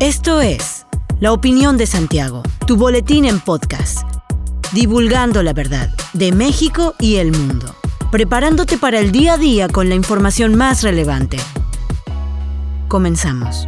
Esto es La Opinión de Santiago, tu boletín en podcast, divulgando la verdad de México y el mundo, preparándote para el día a día con la información más relevante. Comenzamos.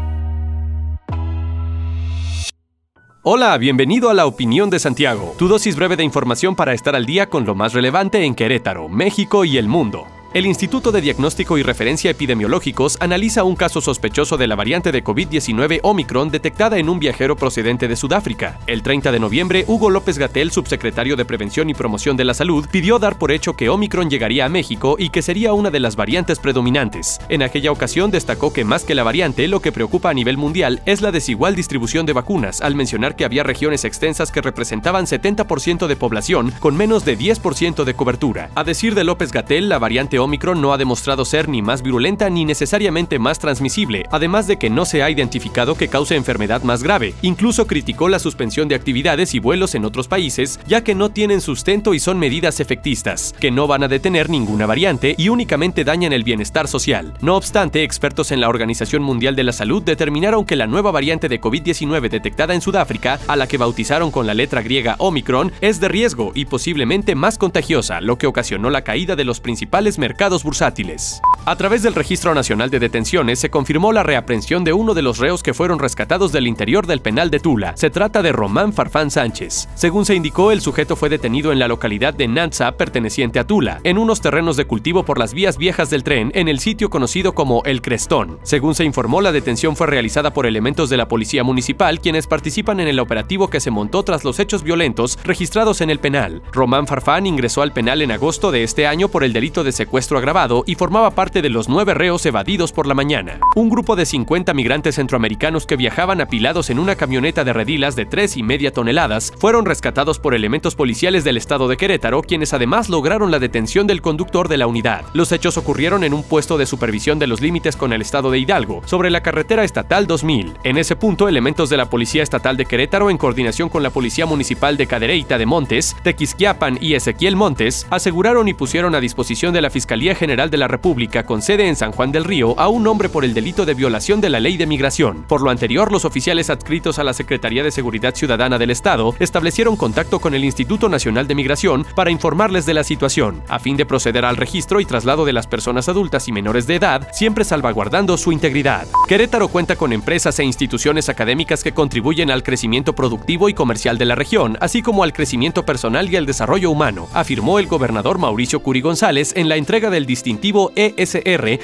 Hola, bienvenido a La Opinión de Santiago, tu dosis breve de información para estar al día con lo más relevante en Querétaro, México y el mundo. El Instituto de Diagnóstico y Referencia Epidemiológicos analiza un caso sospechoso de la variante de COVID-19 Omicron detectada en un viajero procedente de Sudáfrica. El 30 de noviembre, Hugo López Gatel, subsecretario de Prevención y Promoción de la Salud, pidió dar por hecho que Omicron llegaría a México y que sería una de las variantes predominantes. En aquella ocasión destacó que más que la variante, lo que preocupa a nivel mundial es la desigual distribución de vacunas, al mencionar que había regiones extensas que representaban 70% de población con menos de 10% de cobertura. A decir de López Gatel, la variante Omicron no ha demostrado ser ni más virulenta ni necesariamente más transmisible, además de que no se ha identificado que cause enfermedad más grave. Incluso criticó la suspensión de actividades y vuelos en otros países, ya que no tienen sustento y son medidas efectistas, que no van a detener ninguna variante y únicamente dañan el bienestar social. No obstante, expertos en la Organización Mundial de la Salud determinaron que la nueva variante de COVID-19 detectada en Sudáfrica, a la que bautizaron con la letra griega Omicron, es de riesgo y posiblemente más contagiosa, lo que ocasionó la caída de los principales mercados mercados bursátiles. A través del Registro Nacional de Detenciones se confirmó la reaprehensión de uno de los reos que fueron rescatados del interior del penal de Tula. Se trata de Román Farfán Sánchez. Según se indicó, el sujeto fue detenido en la localidad de Nanza, perteneciente a Tula, en unos terrenos de cultivo por las vías viejas del tren en el sitio conocido como El Crestón. Según se informó, la detención fue realizada por elementos de la Policía Municipal, quienes participan en el operativo que se montó tras los hechos violentos registrados en el penal. Román Farfán ingresó al penal en agosto de este año por el delito de secuestro agravado y formaba parte de los nueve reos evadidos por la mañana. Un grupo de 50 migrantes centroamericanos que viajaban apilados en una camioneta de redilas de tres y media toneladas fueron rescatados por elementos policiales del estado de Querétaro, quienes además lograron la detención del conductor de la unidad. Los hechos ocurrieron en un puesto de supervisión de los límites con el estado de Hidalgo, sobre la carretera estatal 2000. En ese punto, elementos de la Policía Estatal de Querétaro, en coordinación con la Policía Municipal de Cadereyta de Montes, Tequisquiapan y Ezequiel Montes, aseguraron y pusieron a disposición de la Fiscalía Fiscalía General de la República con sede en San Juan del Río a un hombre por el delito de violación de la ley de migración. Por lo anterior, los oficiales adscritos a la Secretaría de Seguridad Ciudadana del Estado establecieron contacto con el Instituto Nacional de Migración para informarles de la situación, a fin de proceder al registro y traslado de las personas adultas y menores de edad, siempre salvaguardando su integridad. Querétaro cuenta con empresas e instituciones académicas que contribuyen al crecimiento productivo y comercial de la región, así como al crecimiento personal y al desarrollo humano, afirmó el gobernador Mauricio Curi González en la entrega del distintivo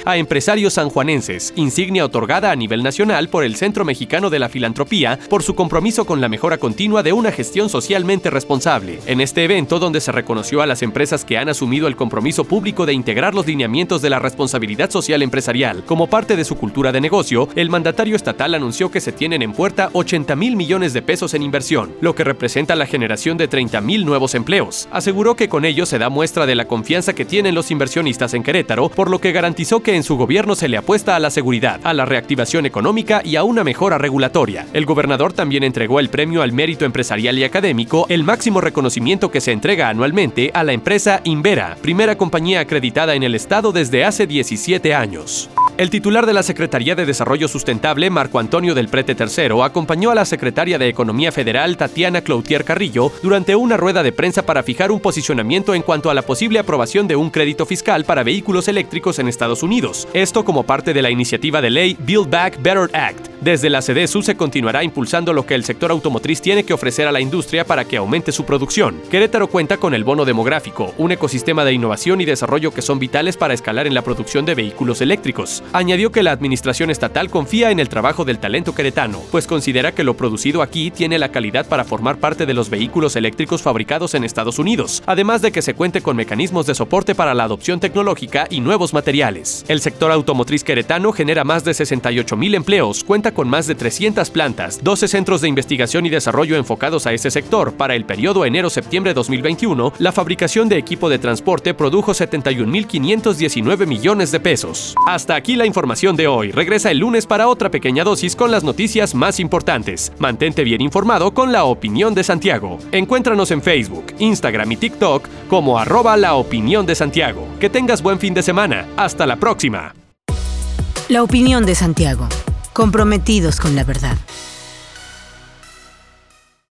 A empresarios sanjuanenses, insignia otorgada a nivel nacional por el Centro Mexicano de la Filantropía por su compromiso con la mejora continua de una gestión socialmente responsable. En este evento, donde se reconoció a las empresas que han asumido el compromiso público de integrar los lineamientos de la responsabilidad social empresarial como parte de su cultura de negocio, el mandatario estatal anunció que se tienen en puerta 80 mil millones de pesos en inversión, lo que representa la generación de 30 mil nuevos empleos. Aseguró que con ello se da muestra de la confianza que tienen los inversionistas en Querétaro, por lo que garantizó que en su gobierno se le apuesta a la seguridad, a la reactivación económica y a una mejora regulatoria. El gobernador también entregó el premio al mérito empresarial y académico, el máximo reconocimiento que se entrega anualmente a la empresa Invera, primera compañía acreditada en el estado desde hace 17 años. El titular de la Secretaría de Desarrollo Sustentable, Marco Antonio del Prete III, acompañó a la secretaria de Economía Federal, Tatiana Cloutier Carrillo, durante una rueda de prensa para fijar un posicionamiento en cuanto a la posible aprobación de un crédito fiscal para vehículos eléctricos en Estados Unidos. Esto como parte de la iniciativa de ley Build Back Better Act. Desde la CDSU se continuará impulsando lo que el sector automotriz tiene que ofrecer a la industria para que aumente su producción. Querétaro cuenta con el bono demográfico, un ecosistema de innovación y desarrollo que son vitales para escalar en la producción de vehículos eléctricos. Añadió que la administración estatal confía en el trabajo del talento queretano, pues considera que lo producido aquí tiene la calidad para formar parte de los vehículos eléctricos fabricados en Estados Unidos, además de que se cuente con mecanismos de soporte para la adopción tecnológica y nuevos materiales. El sector automotriz queretano genera más de 68 mil empleos, cuenta con más de 300 plantas, 12 centros de investigación y desarrollo enfocados a ese sector. Para el periodo enero-septiembre 2021, la fabricación de equipo de transporte produjo 71.519 millones de pesos. Hasta aquí la información de hoy. Regresa el lunes para otra pequeña dosis con las noticias más importantes. Mantente bien informado con la opinión de Santiago. Encuéntranos en Facebook, Instagram y TikTok como arroba la opinión de Santiago. Que tengas buen fin de semana. Hasta la próxima. La opinión de Santiago. Comprometidos con la verdad.